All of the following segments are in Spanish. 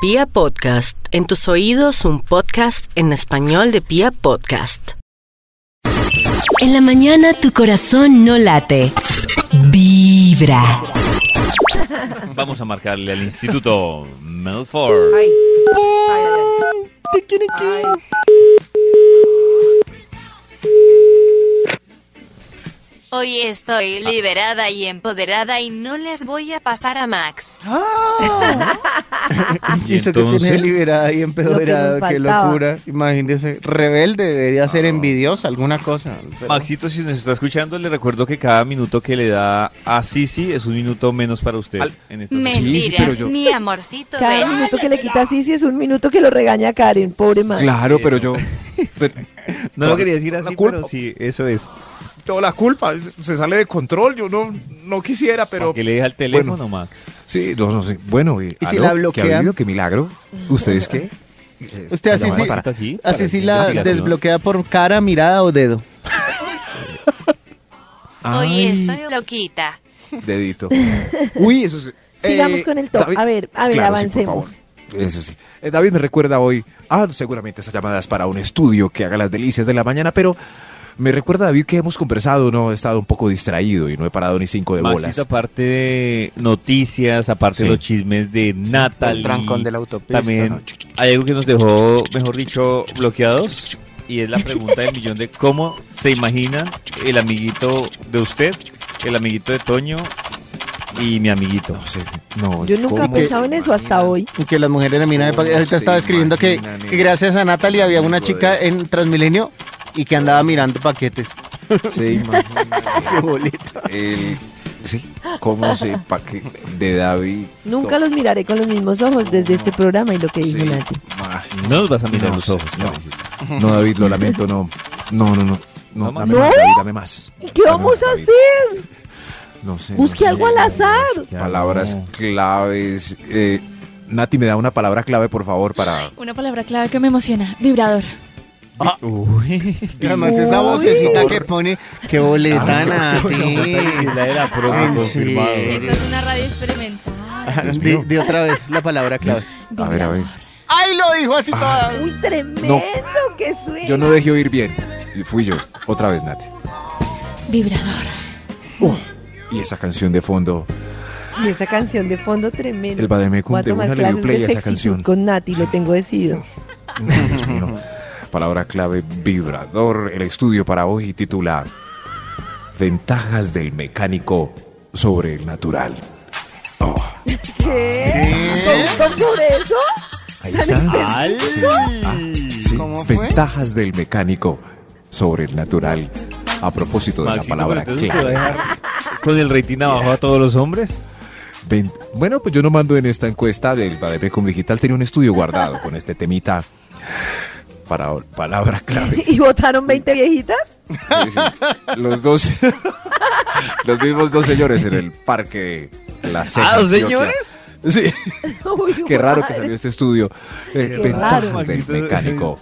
Pia Podcast, en tus oídos un podcast en español de Pia Podcast. En la mañana tu corazón no late. Vibra. Vamos a marcarle al Instituto Melford. Hoy estoy liberada y empoderada y no les voy a pasar a Max. Y Esto que tiene liberada y nos qué locura. Imagínese, rebelde debería ser envidiosa, alguna cosa. pero- Maxito, si nos está escuchando, le recuerdo que cada minuto que le da a Sisi es un minuto menos para usted. en esta Mentiras, ni amorcito. Cada ven. minuto que le quita a Sisi es un minuto que lo regaña a Karen, pobre man. Claro, pero yo. pero- No lo quería decir así, pero sí, eso es. Tengo la culpa. Se sale de control. Yo no, no quisiera, Pero que le deja el teléfono, Max. Sí, no, no sé. Bueno, ¿y, ¿Y si la ¿Qué ha bloquean? habido? ¿Qué milagro? ¿Ustedes qué? Usted así sí, para- aquí, así para sí la desbloquea por cara, mirada o dedo. Hoy Ay, estoy loquita. Dedito. Uy, eso es. Sigamos eh, con el top. David- a ver, a ver, Claro, sí, avancemos. Eso sí. Eh, David me recuerda hoy. Ah, seguramente esta llamada es para un estudio que haga las delicias de la mañana, pero me recuerda, David, que hemos conversado, no he estado un poco distraído y no he parado ni cinco de bolas. Aparte de noticias, aparte Sí. de los chismes de Natalie, El trancón de la autopista. también hay algo que nos dejó, mejor dicho, bloqueados. Y es la pregunta del millón de cómo se imagina el amiguito de usted, el amiguito de Toño y mi amiguito. No sé, no, Yo nunca he pensado en eso hasta hoy. Y que las mujeres miran. ¿Cómo Ahorita estaba escribiendo que, gracias a Natalie había una chica de- en Transmilenio y que andaba mirando paquetes. Imagina Qué boleta. el- sí, cómo se paque de David. Nunca los miraré con los mismos ojos desde este programa y lo que dijo Sí. Nati. No nos vas a mirar No los ojos. no. No, David, lo lamento, no. No, no, no. No, ¿No, dame ¿No? más, David, dame más. ¿Y qué Dame vamos más, a hacer? No sé. Busque no sé. algo al azar. Palabras No. claves. Eh, Nati, me da una palabra clave, por favor, para... Una palabra clave que me emociona. Vibrador. Uy. Y además esa vocecita que pone, qué boleta, Ah, la de la promo confirmado. sí. Esta es una radio experimental. Mío. di otra vez la palabra clave. A ver, a ver. ¡Ay, lo dijo así toda! Uy, tremendo que suena. Yo no dejé oír bien. Fui yo. Otra vez, Nati. Vibrador. Y esa canción de fondo. Y esa canción de fondo tremenda. El Bademecum de una le dio play de a esa canción. con Nati, lo tengo decidido. Dios mío. Palabra clave, vibrador. El estudio para hoy titula Ventajas del mecánico sobre el natural. Oh, ¿Qué? ¿Top sobre eso? ahí está. Sí, ah, sí. ¿Cómo fue? Ventajas del mecánico sobre el natural. A propósito de Maxito, la palabra pero entonces, ¿te va a clave. con el rating abajo a todos los hombres? Ven- bueno, pues yo no mando en esta encuesta del Bademecum Digital. Tenía un estudio guardado con este temita para palabra clave. ¿Y votaron 20 viejitas? Sí, sí. Los dos, los mismos dos señores en el parque de la Ceja, ¿Ah, dos señores? Sí, Uy, qué raro que salió este estudio. Eh, Qué ventajas raro. del mecánico.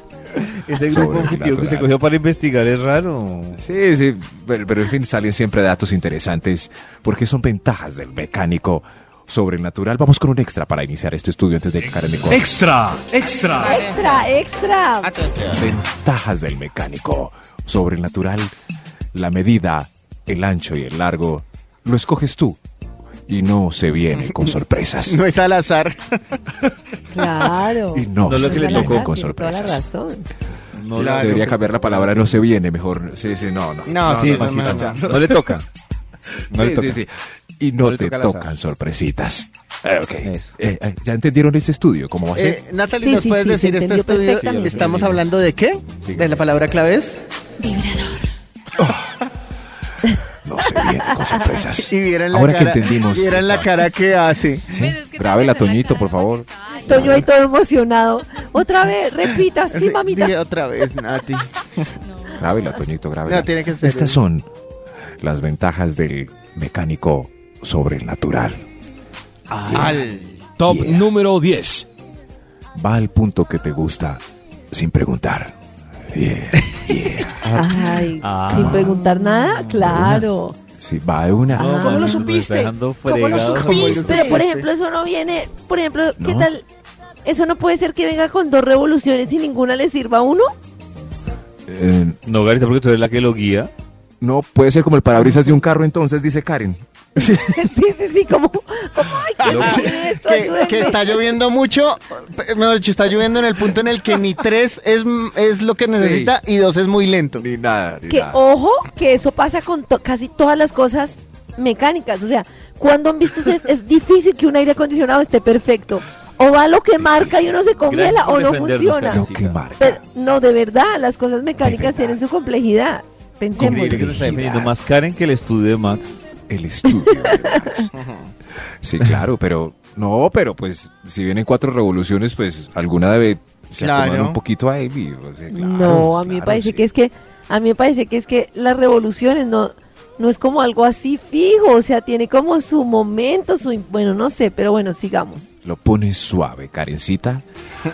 Ese Sobre grupo objetivo que se cogió para investigar es raro. Sí, sí, pero, pero en fin, salen siempre datos interesantes porque son ventajas del mecánico sobre el natural. Vamos con un extra para iniciar este estudio antes de que Karen me corte. Extra, extra. Extra, extra. Ventajas del mecánico sobre el natural. La medida, el ancho y el largo lo escoges tú y no se viene con sorpresas. No es al azar. Claro. Y no, No lo se que le viene tocó. con Tiene toda la sorpresas. razón. No, Claro. Debería cambiar la palabra no se viene, mejor. Sí, sí, no, no. No, sí, no, ya. no. No le toca. No le Sí, toca. sí, sí. Y no, te tocan sorpresitas. Eh, ok. Eso. Eh, eh, ¿Ya entendieron este estudio? ¿Cómo va a ser? Eh, Natalie, Sí, ¿nos sí, puedes sí, decir se este entendió estudio? perfectamente. ¿Estamos hablando de qué? Sí. ¿De la palabra clave es? Vibrador. no se viene con sorpresas. Y vieran la Ahora cara, que entendimos. vieran la cara que hace. Sí, Pues es que Grábela, también es la Toñito, cara por favor. Ay, Toño ahí todo emocionado. Otra vez, repita, sí, mamita. otra vez, Nati. Grábela, Toñito, grábela. No, tiene que ser. Estas son las ventajas del mecánico sobre el natural. Al. Top Yeah. número 10. Va al punto que te gusta sin preguntar. Yeah, yeah. Ay, Ah. sin preguntar nada, claro. Sí, va de una. Ah, No, ¿cómo lo supiste? ¿Cómo lo supiste? Pero por ejemplo, eso no viene. Por ejemplo, ¿qué No. tal ¿Eso no puede ser que venga con dos revoluciones y ninguna le sirva a uno? Eh, No, Garita, porque tú eres la que lo guía. no, puede ser como el parabrisas de un carro entonces, dice Karen. sí, sí, sí, como, como ay, ¿qué esto? Que, está lloviendo mucho, mejor dicho, está lloviendo en el punto en el que ni tres es, es lo que necesita y dos es muy lento. Ni nada, ni que nada. ojo, que eso pasa con to- casi todas las cosas mecánicas. O sea, cuando han visto ustedes, es difícil que un aire acondicionado esté perfecto. O va lo que marca y uno se congela o no funciona. Lo Karencita. que marca. Pero, no, de verdad, las cosas mecánicas tienen su complejidad. Pensemos. Que se está más Karen que el estudio de Max. El estudio de Max. Sí, claro, pero no, pero pues si vienen cuatro revoluciones, pues alguna debe se Claro. acomodar un poquito ahí. o sea, claro, no, a mí me claro, parece sí. que es que a mí me parece que es que las revoluciones no no es como algo así fijo, o sea, tiene como su momento, su bueno, no sé, pero bueno, sigamos. Lo pones suave, Karencita.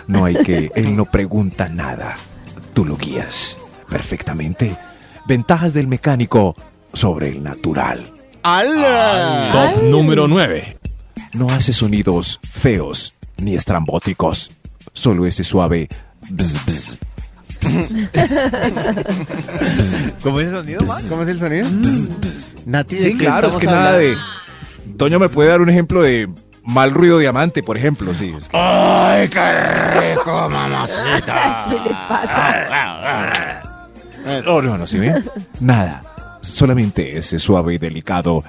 No hay que. Él no pregunta nada. Tú lo guías perfectamente. Ventajas del mecánico sobre el natural. ¡Hala! Top número 9. No hace sonidos feos ni estrambóticos. Solo ese suave. bzz, bzz. ¿Cómo es el sonido, Max? ¿Cómo es el sonido? Nati, ¿de Sí, qué claro, es que nada de. Toño me puede dar un ejemplo de mal ruido diamante, por ejemplo. Sí, es que- ¡Ay, qué rico, mamacita! ¿Qué le pasa? No, no, no, ¿sí ven? Nada. Solamente ese suave y delicado.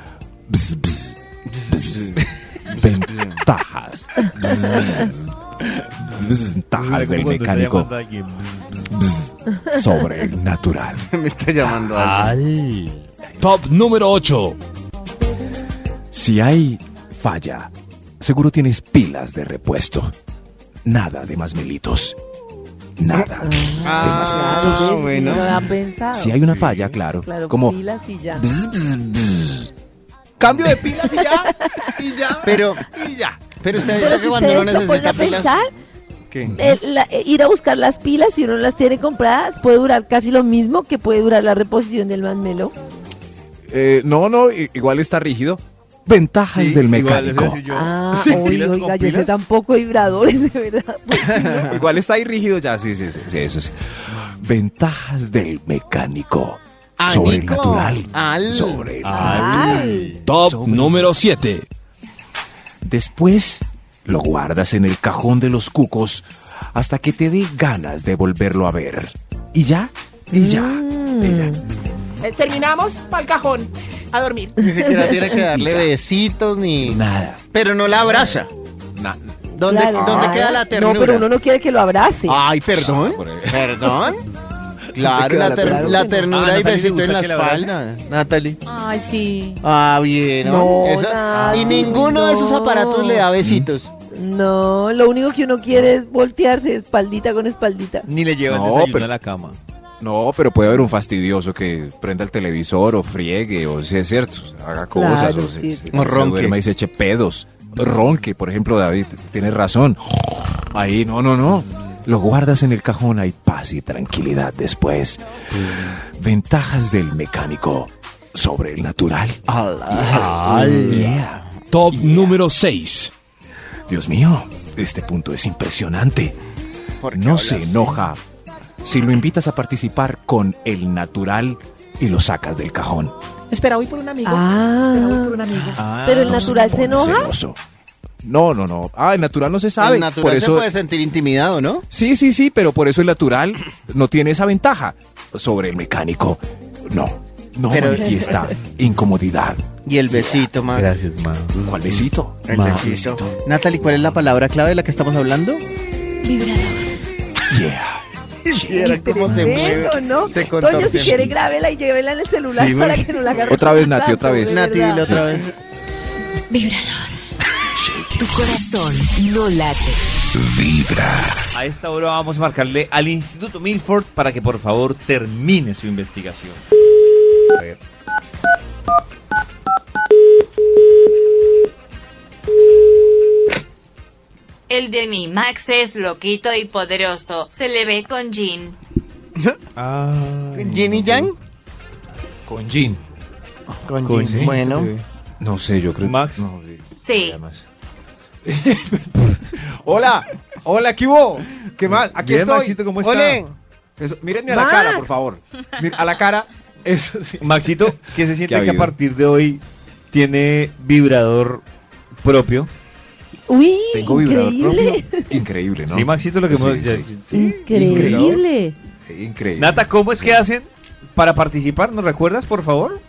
bzz, bzz, bzz. Ventajas. Bzz. Ventajas del mecánico bzz, sobre el natural. Me está llamando alguien. Top número 8. Si hay falla, seguro tienes pilas de repuesto. Nada de más melitos. Nada Ah, melitos. Claro, bueno. no lo pensado. Si hay una falla, claro. Claro, como pilas y ya. bzz, bzz, bzz. Cambio de pilas y ya. Y ya. Pero, y ya. Pero usted Pero si cuando ustedes lo ponen necesita a pilas. pensar, ¿Qué? eh, la- eh, ir a buscar las pilas, si uno las tiene compradas, puede durar casi lo mismo que puede durar la reposición del Manmelo. Eh, no, no, igual está rígido. Ventajas Sí, del igual, mecánico. decir yo. Ah, Sí. oye, ¿Pilas con oiga, yo sé tampoco vibradores, de verdad. Pues. Igual está ahí rígido ya, sí, sí, sí, sí, eso sí. Ventajas del mecánico. Sobre el Anico. natural. Al. Sobre el Ay, Top Sobre- número 7. Después lo guardas en el cajón de los cucos hasta que te dé ganas de volverlo a ver. Y ya, y ya. Mm. y ya. Eh, terminamos pa'l cajón. A dormir. Ni siquiera tiene que darle besitos ni. Nada. Pero no la abraza. na- ¿Dónde, claro, ¿dónde claro. queda la ternura? No, pero uno no quiere que lo abrace. Ay, perdón. ¿Perdón? Claro, la, la ter- ternura? la ternura Ah, y besito en la espalda. Natalie. Ay, sí. Ah, bien. ¿no? No, Eso- Nati, y ninguno de esos aparatos le da besitos. No, lo único que uno quiere es voltearse espaldita con espaldita. Ni le lleva el No, desayuno pero- a la cama. No, pero puede haber un fastidioso que prenda el televisor o friegue o si es cierto, haga Claro, cosas o, sí, se, sí, se- O se ronque. duerma y se eche pedos. Ronque, por ejemplo, David, tienes razón. Ahí, no, no, no. Lo guardas en el cajón, hay paz y tranquilidad después. Ventajas del mecánico sobre el natural. Yeah. Top número 6. Dios mío, este punto es impresionante. ¿Por qué No se así? Si lo invitas a participar con el natural y lo sacas del cajón. Espera, voy por un amigo. Ah. Espera, voy por un amigo. Pero el No natural se enoja. celoso. No, no, no. Ah, el natural no se sabe. El natural por se eso... puede sentir intimidado, ¿no? Sí, sí, sí, pero por eso el natural no tiene esa ventaja sobre el mecánico. No, no Pero- manifiesta incomodidad. Y el besito, man. Gracias, Max. ¿Cuál besito? El Ma- besito. Natalie, ¿cuál es la palabra clave de la que estamos hablando? Vibrador. Yeah. Era como se mueve, ¿no? se Toño, si quiere, grábela y llévela en el celular Sí, para que no la agarre. Otra vez, Nati, otra vez. Nati, dile otra vez. Vibrador. Tu corazón no late. A esta hora vamos a marcarle al Instituto Milford para que por favor termine su investigación. A ver. El de mi Max es loquito y poderoso. Se le ve con Jean. ¿Ginny Yang? Con Jean. Con, Con Jean. Jean, Bueno. sí. No sé, yo creo. Max. No, Sí. Hola. Hola, ¿qué hubo? ¿Qué más? Aquí Bien, estoy. Maxito, ¿cómo está? Eso, mírenme a la cara, por favor. Mira, a la cara. Eso sí. Maxito, ¿qué se siente ¿Qué ha que a partir de hoy tiene vibrador propio? Uy, Tengo vibrador increíble. propio. Increíble, ¿no? Sí, Maxito, lo que Sí, hemos... sí. sí. Increíble. Increíble. Nata, ¿cómo es que hacen para participar? ¿Nos recuerdas, por favor?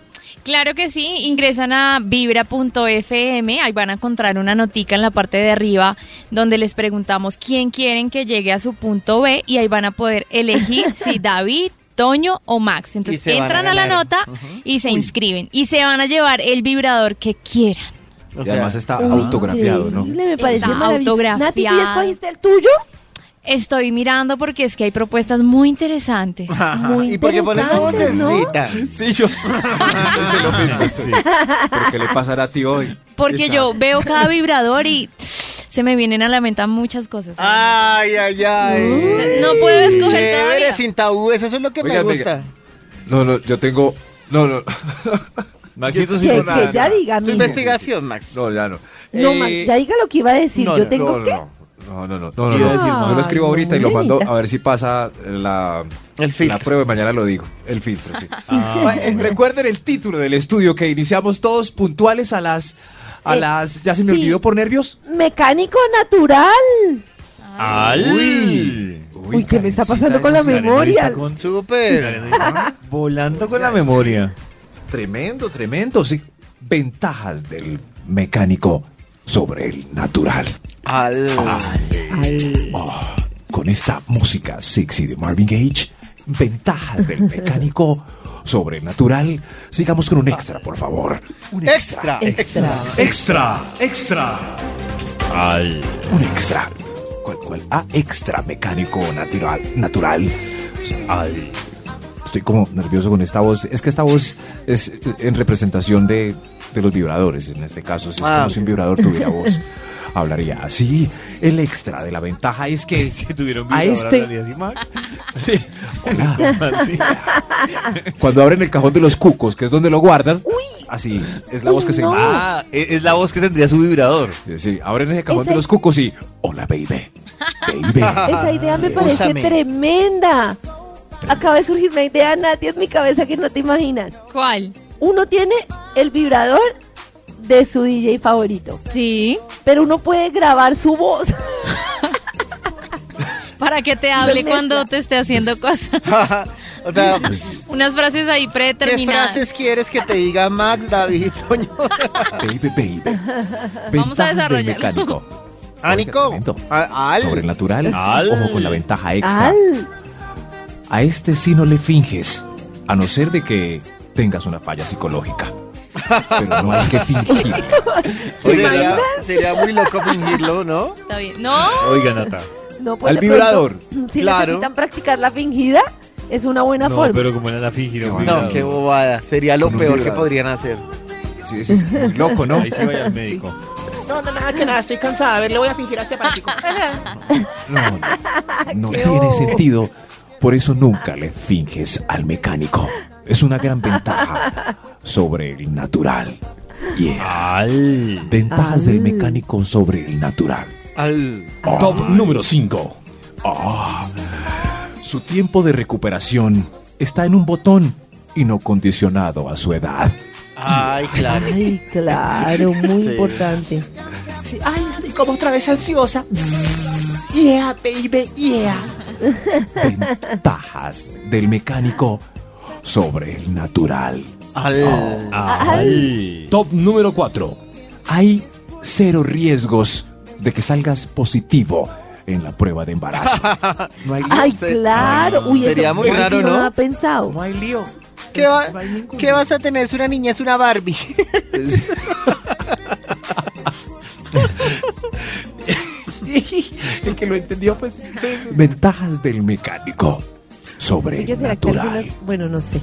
Claro que sí, ingresan a vibra.fm, ahí van a encontrar una notica en la parte de arriba donde les preguntamos quién quieren que llegue a su punto B y ahí van a poder elegir si David, Toño o Max. Entonces a entran a, la nota y se inscriben y se van a llevar el vibrador que quieran. O Y sea, además está Uy, autografiado, ¿no? Me parece Está autografiado. Nati, ¿tú ya escogiste el tuyo? Estoy mirando porque es que hay propuestas muy interesantes. Muy ¿Y por qué pones esa interesante, ¿no? vocecita? Sí, yo. Pensé lo mismo. Sí. ¿Pero qué le pasará a ti hoy? Porque yo veo cada vibrador y se me vienen a la mente muchas cosas. Ay, ay, ay. No puedo escoger Chévere, todavía. sin tabúes, eso es lo que me gusta. oiga. No, no, yo tengo. No, no. Maxito, sí, Que, nada. que ya diga, Tu investigación, Max. No, ya no. No, Eh, Max, ya diga lo que iba a decir. no, Yo no, tengo no, que... no, no, no, no, no, no, ¿Qué iba a no. decir, Yo lo escribo ahorita y lo mando a ver si pasa la, El la prueba y mañana lo digo. El filtro, sí. Ah, Recuerden el título del estudio que iniciamos todos puntuales a las. A Eh, las. ¿Ya se me sí. olvidó por nervios? Mecánico natural. ¡Al! Uy, ¿qué me está pasando con la memoria? Con- Súper. Volando con la memoria. Tremendo, tremendo, sí. Ventajas del mecánico sobre el natural. Al. Oh, con esta música sexy de Marvin Gage, ventajas del mecánico sobre el natural. Sigamos con un extra, por favor. Un Extra. Extra. Extra, extra. ¡Al! Un extra. ¿Cuál, cuál? Ah, extra mecánico natural. Natural. ¡Al! Estoy como nervioso con esta voz. Es que esta voz es en representación de, de los vibradores. En este caso, si es Ah, como si un vibrador tuviera voz. Hablaría así. El extra de la ventaja es que Si tuvieron a vibrador, este hablaría así, Max. Sí. Hola. Así. Cuando abren el cajón de los cucos, que es donde lo guardan, así es la Uy, voz que se no. Ah, es es la voz que tendría su vibrador. Sí, abren ese cajón Ese- de los cucos y hola baby. Baby. Esa idea me parece Úsame. tremenda. Acaba de surgir una idea, Nati, en mi cabeza que no te imaginas. ¿Cuál? Uno tiene el vibrador de su DJ favorito, Sí, pero uno puede grabar su voz. para que te hable cuando te esté haciendo cosas. o sea, Unas frases ahí ¿qué predeterminadas. frases quieres que te diga Max, David, Toño? Baby, baby. Vamos a desarrollarlo. mecánico. Ánico. Sobrenatural. Al. Ojo con la ventaja extra. Al. A este sí no le finges, a no ser de que tengas una falla psicológica. Pero no hay que fingir. Sería, sería muy loco fingirlo, ¿no? Está bien. No, Oiga, Nata. No, pues Al de pronto, vibrador. Si Claro. necesitan practicar la fingida, es una buena No, forma. pero como era la fingir un No, vibrador. No, qué bobada. Sería lo Con peor que vibrador. podrían hacer. Sí, sí, sí, muy loco, ¿no? Ahí sí vaya al médico. No, no, nada que nada, estoy cansada. A ver, le voy a fingir a este práctico. No, no, no tiene sentido. Por eso nunca le finges al mecánico. Es una gran ventaja sobre el natural. Yeah. ¡Al! Ventajas Al. del mecánico sobre el natural. Al. Top número 5. Ah, su tiempo de recuperación está en un botón y no condicionado a su edad. Ay, claro. Ay, claro, muy Sí. importante. Sí, ay, estoy como otra vez ansiosa. Yeah, baby, yeah. Ventajas del mecánico sobre el natural. Al. ¡Al! Top número 4. Hay cero riesgos de que salgas positivo en la prueba de embarazo. No hay, Ay, Se- claro. Uy, Sería eso muy eso raro, ¿no? lo había pensado. no hay lío. ¿Qué, va- No hay ningún ¿Qué vas a tener? Es una niña, es una Barbie. El que lo entendió, pues. Ventajas del mecánico sobre Oye, el ¿será que natural. algunas... Bueno, no sé.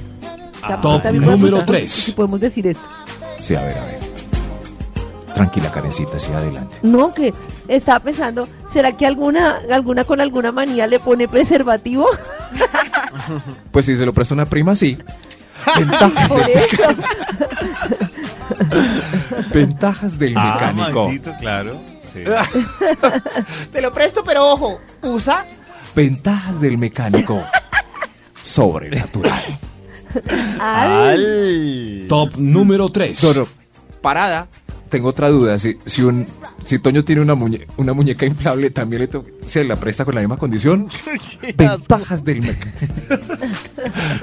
Ah, Top número asustar 3. Si podemos decir esto. Sí, a ver, a ver. Tranquila, Karencita, sí, adelante. No, que estaba pensando, ¿será que alguna, alguna con alguna manía le pone preservativo? Pues si se lo presta una prima, sí. Ventajas, Por eso. ventajas del Ah, mecánico claro. Te lo presto, pero ojo, usa Ventajas del mecánico sobrenatural. Ay, Top número 3. No, no, parada. Tengo otra duda. Si, si, un, si Toño tiene una, muñe- una muñeca inflable, ¿también le se la presta con la misma condición? Ventajas del mecánico.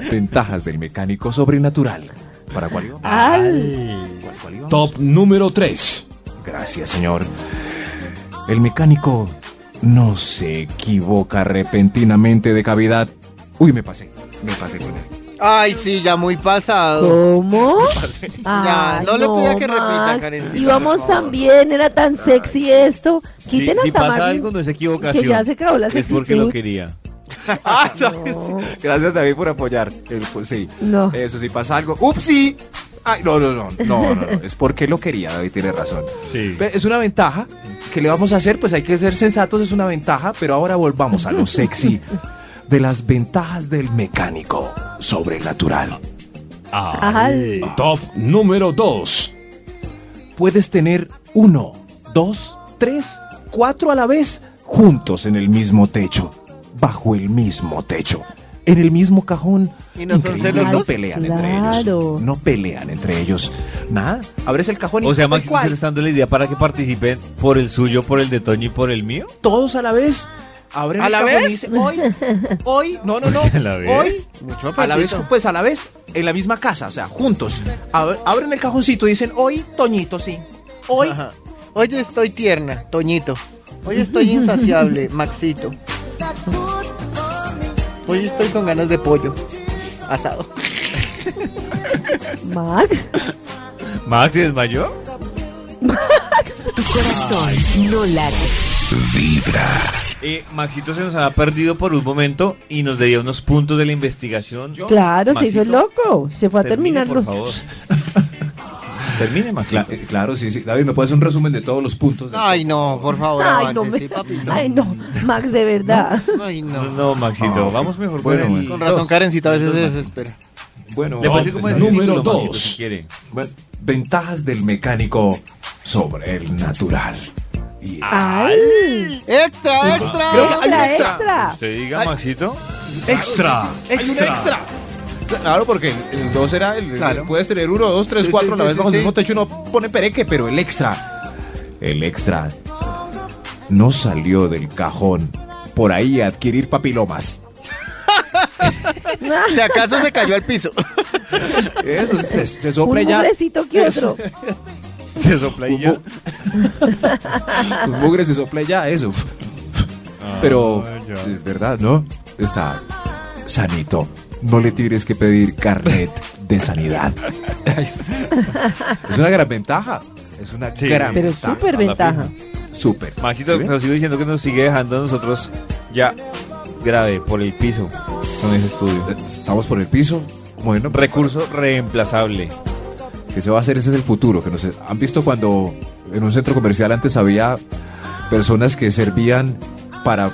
Ventajas del mecánico sobrenatural. ¿Para cuál ay. ¿Cuál-? Top número 3. Gracias, señor. El mecánico no se equivoca repentinamente de cavidad. Uy, me pasé. Me pasé con esto. Ay, sí, ya muy pasado. ¿Cómo? Ya, Ay, no le pida que repita, Max. Karencita, Íbamos tan bien, era tan sexy esto. Sí, Quiten si hasta pasa algo, no es equivocación. Que ya se acabó la Es porque lo quería. Ah. Gracias, David, por apoyar. El- pues, sí. No. Eso sí pasa algo. ¡Upsi! Ay, no, no, no, no, no, no. Es porque lo quería, David tiene razón. Sí. Es una ventaja. ¿Qué le vamos a hacer? Pues hay que ser sensatos, es una ventaja, pero ahora volvamos a lo sexy de las ventajas del mecánico sobrenatural. Ay. Top número 2. Puedes tener uno, dos, tres, cuatro a la vez juntos en el mismo techo, bajo el mismo techo, en el mismo cajón. ¿Y no son celosos? No pelean entre Claro. ellos. No pelean entre ellos. Nada. Abres el cajón y O sea, Max, cual, ¿usted le está dando la idea para que participen por el suyo, por el de Toño y por el mío? todos a la vez. Abren ¿A el la cajón vez? y dicen, hoy, hoy, no, no, no, ¿A la vez? hoy, Mucho a la vez, pues a la vez, en la misma casa, o sea, juntos. Ab- Abren el cajoncito y dicen, hoy, Toñito, sí. Hoy, Ajá. Hoy estoy tierna, Toñito. Hoy estoy insaciable, Maxito. Hoy estoy con ganas de pollo. Asado. Max. ¿Max se desmayó? Tu corazón no late. Eh, Maxito se nos había perdido por un momento y nos debía unos puntos de la investigación. Claro, se hizo loco. Se fue a termine, terminar por los. Termine. Cla- eh, claro, sí, sí. David, ¿me puedes hacer un resumen de todos los puntos? Ay, no, por favor, Ay, no me. sí, papito. Ay, no. Max, de verdad. Ay, No, no. no, Maxito, Ah, vamos mejor bueno, con el bueno. Con razón. Karencita a veces se desespera. Bueno, Le puedo decir pues, como es David. el Número título, Maxito, dos. si quiere. Bueno, ventajas del mecánico sobre el natural. Y Ay. ¡Extra, extra! Extra, extra. extra. Usted diga. Maxito. Extra. Hay un Extra. Claro, porque el 2 era el. Claro. Puedes tener uno, dos, tres, Sí, cuatro sí, a la sí, vez sí, bajo el sí. mismo techo y no pone pereque, pero el extra. El extra no salió del cajón por ahí a adquirir papilomas. Si acaso se cayó al piso. Eso se, se Un sopla ya. mugrecito que otro. Se sopla y ya. Un mugre se sopla ya, eso. Pero Ah, ya. es verdad, ¿no? Está sanito. No le tienes que pedir carnet de sanidad. es una gran ventaja. Es una Sí. gran Pero ventaja. súper ventaja. Súper. Maxito, pero sigo diciendo que nos sigue dejando a nosotros ya grave por el piso con ese estudio. Estamos por el piso. Bueno, Recurso reemplazable. que se va a hacer, ese es el futuro. Que nos, ¿Han visto cuando en un centro comercial antes había personas que servían para,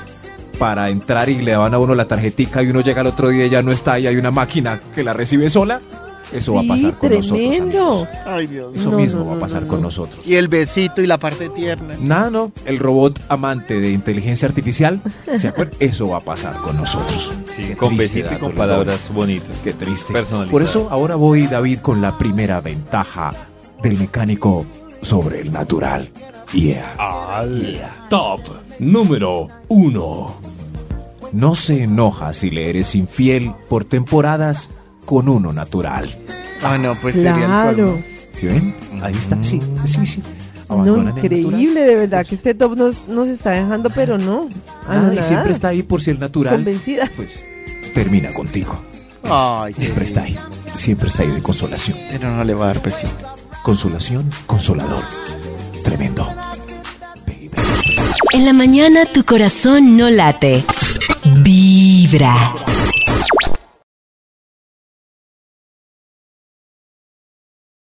para entrar y le daban a uno la tarjetica y uno llega al otro día y ya no está y hay una máquina que la recibe sola? Eso va a pasar con nosotros. tremendo. Ay, Dios. Eso No, mismo no, va a pasar no, con no. nosotros. Y el besito y la parte tierna. Nada, no. El robot amante de inteligencia artificial, ¿se acuerdan? Eso va a pasar con nosotros. Sí, Qué con besito y con palabras bonitas. Qué triste. Por eso ahora voy, David, con la primera ventaja del mecánico sobre el natural. Yeah. Yeah. Top número 1. No se enoja si le eres infiel por temporadas con uno natural. Ah, no, pues sería el Claro. colmo. ¿Sí ven? Ahí está. Sí, sí, sí. No, Abandonan el increíble, de verdad que este top nos, nos está dejando, pero no. Nada, y siempre está ahí por si el natural, Convencida. pues, termina contigo. Ay, qué Siempre está ahí. Siempre está ahí de consolación. Pero no le va a dar besito. Consolación, consolador. Tremendo. En la mañana tu corazón no late. Vibra.